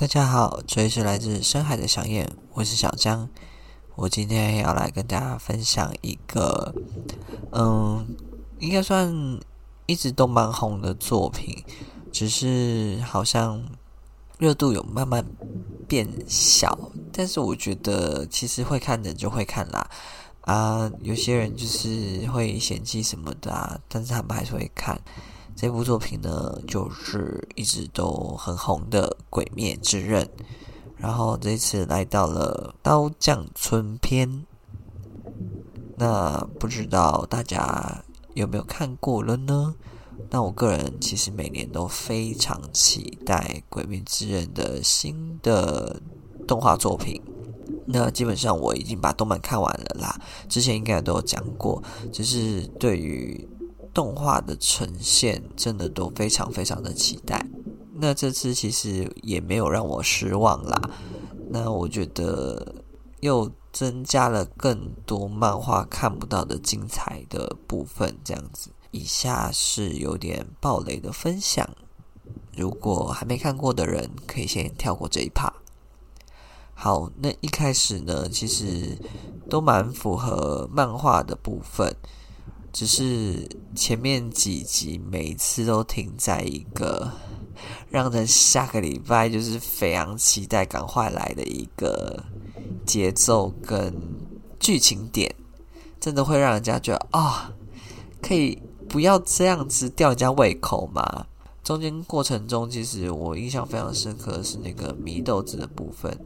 大家好，这里是来自深海的小燕，我是小江。我今天要来跟大家分享一个，嗯，应该算一直都蛮红的作品，只是好像热度有慢慢变小。但是我觉得，其实会看的就会看啦。啊，有些人就是会嫌弃什么的啊，但是他们还是会看。这部作品呢，就是一直都很红的《鬼灭之刃》，然后这次来到了刀匠村篇。那不知道大家有没有看过了呢？那我个人其实每年都非常期待《鬼灭之刃》的新的动画作品。那基本上我已经把动漫看完了啦，之前应该都有讲过，就是对于。动画的呈现真的都非常非常的期待，那这次其实也没有让我失望啦。那我觉得又增加了更多漫画看不到的精彩的部分，这样子。以下是有点爆雷的分享，如果还没看过的人，可以先跳过这一趴。好，那一开始呢，其实都蛮符合漫画的部分。只是前面几集每次都停在一个 让人下个礼拜就是非常期待赶快来的一个节奏跟剧情点，真的会让人家觉得啊、可以不要这样子吊人家胃口吗？中间过程中，其实我印象非常深刻是那个祢豆子的部分。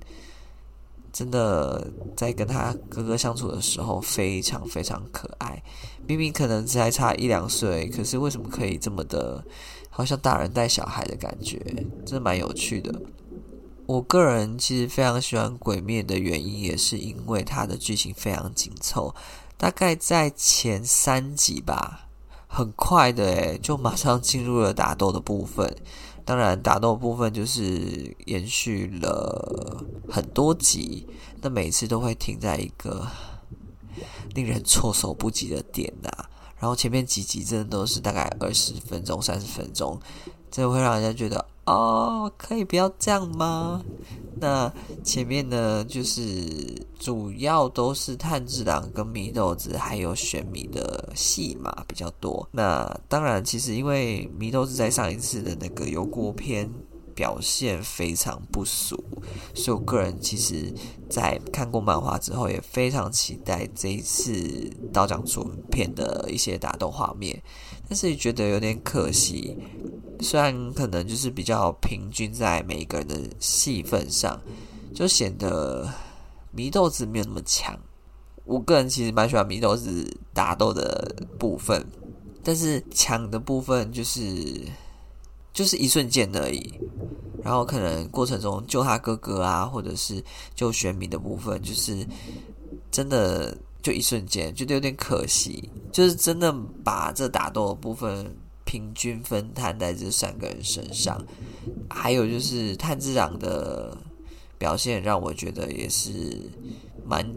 真的在跟他哥哥相处的时候，非常非常可爱。明明可能只还差一两岁，可是为什么可以这么的，好像大人带小孩的感觉，真的蛮有趣的。我个人其实非常喜欢《鬼灭》的原因，也是因为它的剧情非常紧凑，大概在前三集吧，很快的诶，就马上进入了打斗的部分。当然，打斗部分就是延续了很多集，那每次都会停在一个令人措手不及的点呐、然后前面几集真的都是大概二十分钟、三十分钟，这会让人家觉得。哦，可以不要这样吗？那前面呢，就是主要都是炭治郎跟祢豆子还有玄米的戏码比较多。那当然，其实因为祢豆子在上一次的那个油锅篇表现非常不俗，所以我个人其实在看过漫画之后，也非常期待这一次刀匠村篇的一些打斗画面，但是也觉得有点可惜。虽然可能就是比较平均在每一个人的戏份上，就显得祢豆子没有那么强。我个人其实蛮喜欢祢豆子打斗的部分，但是强的部分就是就是一瞬间而已。然后可能过程中救他哥哥啊，或者是救玄弥的部分，就是真的就一瞬间，觉得有点可惜。就是真的把这打斗的部分。平均分摊在这三个人身上，还有就是炭治郎的表现让我觉得也是蛮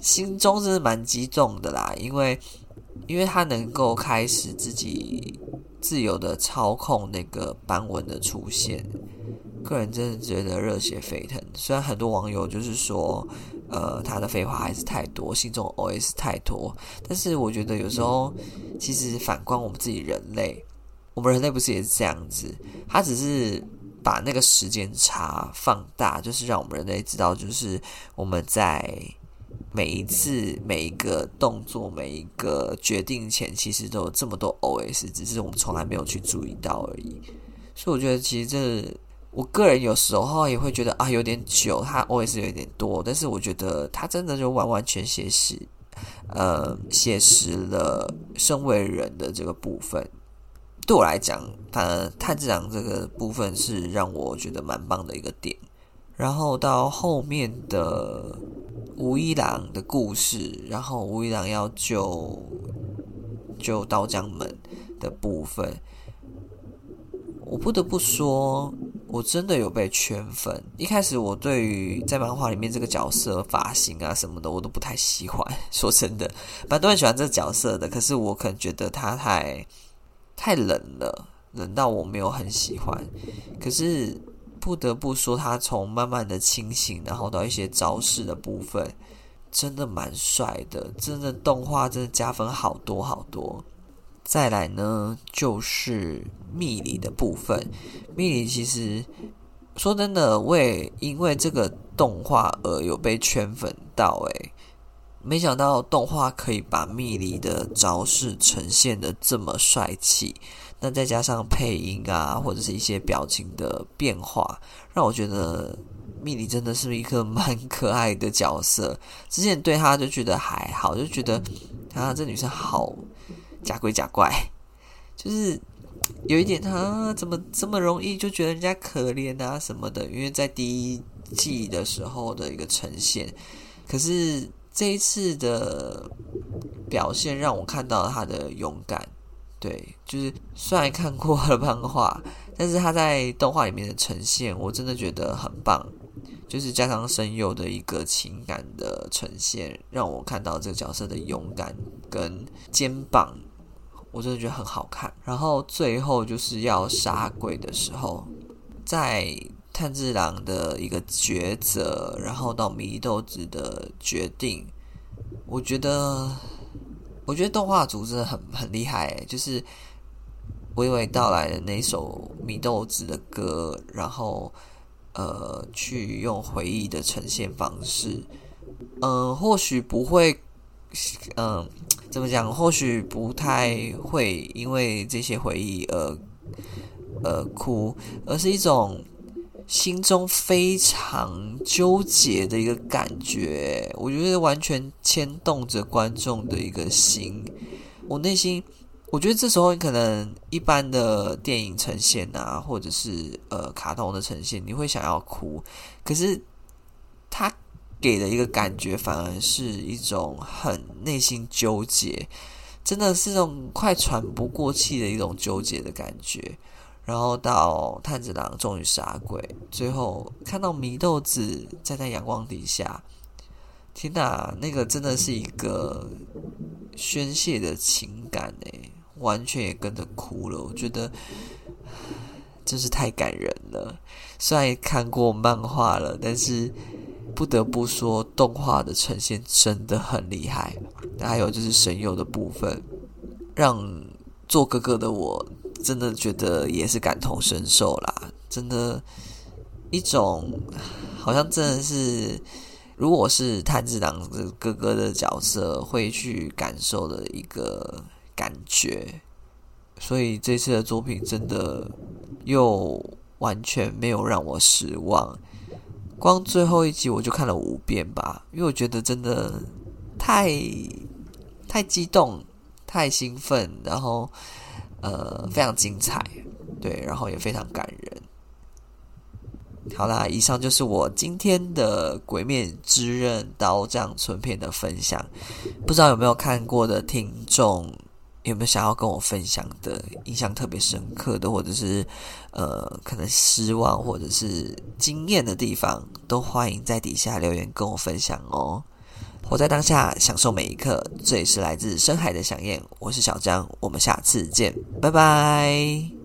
心中真的蛮激动的啦，因为因为他能够开始自己自由的操控那个斑纹的出现，个人真的觉得热血沸腾。虽然很多网友就是说。呃，他的废话还是太多，心中 OS 太多。但是我觉得有时候，其实反观我们自己人类，我们人类不是也是这样子？他只是把那个时间差放大，就是让我们人类知道，就是我们在每一次、每一个动作、每一个决定前，其实都有这么多 OS，只是我们从来没有去注意到而已。所以我觉得，其实这。我个人有时候也会觉得啊，有点久，他 OS 有点多，但是我觉得他真的就完完全写实，呃，写实了身为人的这个部分。对我来讲，反而炭治郎这个部分是让我觉得蛮棒的一个点。然后到后面的吴一郎的故事，然后吴一郎要救救刀匠们的部分，我不得不说。我真的有被圈粉。一开始我对于在漫画里面这个角色发型啊什么的，我都不太喜欢。说真的，蛮多人喜欢这个角色的，可是我可能觉得他太太冷了，冷到我没有很喜欢。可是不得不说，他从慢慢的清醒，然后到一些招式的部分，真的蛮帅的。真的动画真的加分好多好多。再来呢，就是蜜梨的部分。蜜梨其实说真的，我也因为这个动画而有被圈粉到。诶，没想到动画可以把蜜梨的招式呈现得这么帅气。那再加上配音啊，或者是一些表情的变化，让我觉得蜜梨真的是一个蛮可爱的角色。之前对她就觉得还好，就觉得她，这女生好。假鬼假怪，就是有一点，他怎么这么容易就觉得人家可怜啊什么的？因为在第一季的时候的一个呈现，可是这一次的表现让我看到他的勇敢。对，就是虽然看过了漫画，但是他在动画里面的呈现，我真的觉得很棒。就是加上声优的一个情感的呈现，让我看到这个角色的勇敢跟肩膀。我真的觉得很好看。然后最后就是要杀鬼的时候，在炭治郎的一个抉择，然后到祢豆子的决定，我觉得，我觉得动画组真的很很厉害。就是娓娓道来的那首祢豆子的歌，然后呃，去用回忆的呈现方式，嗯、或许不会，嗯、怎么讲？或许不太会因为这些回忆而而哭，而是一种心中非常纠结的一个感觉。我觉得完全牵动着观众的一个心。我内心，我觉得这时候可能一般的电影呈现啊，或者是呃卡通的呈现，你会想要哭，可是他。给的一个感觉，反而是一种很内心纠结，真的是那种快喘不过气的一种纠结的感觉。然后到炭治郎终于杀鬼，最后看到祢豆子站在阳光底下，天哪，那个真的是一个宣泄的情感诶，完全也跟着哭了。我觉得真是太感人了。虽然也看过漫画了，但是。不得不说，动画的呈现真的很厉害。还有就是神游的部分，让做哥哥的我真的觉得也是感同身受啦。真的，一种好像真的是，如果是炭治郎的哥哥的角色，会去感受的一个感觉。所以这次的作品真的又完全没有让我失望。光最后一集我就看了五遍吧，因为我觉得真的太太激动、太兴奋，然后呃非常精彩，对，然后也非常感人。好啦，以上就是我今天的《鬼灭之刃》刀匠村篇的分享，不知道有没有看过的听众。有没有想要跟我分享的印象特别深刻的，或者是呃可能失望或者是惊艳的地方，都欢迎在底下留言跟我分享哦。活在当下，享受每一刻。这里是来自深海的响燕，我是小张，我们下次见，拜拜。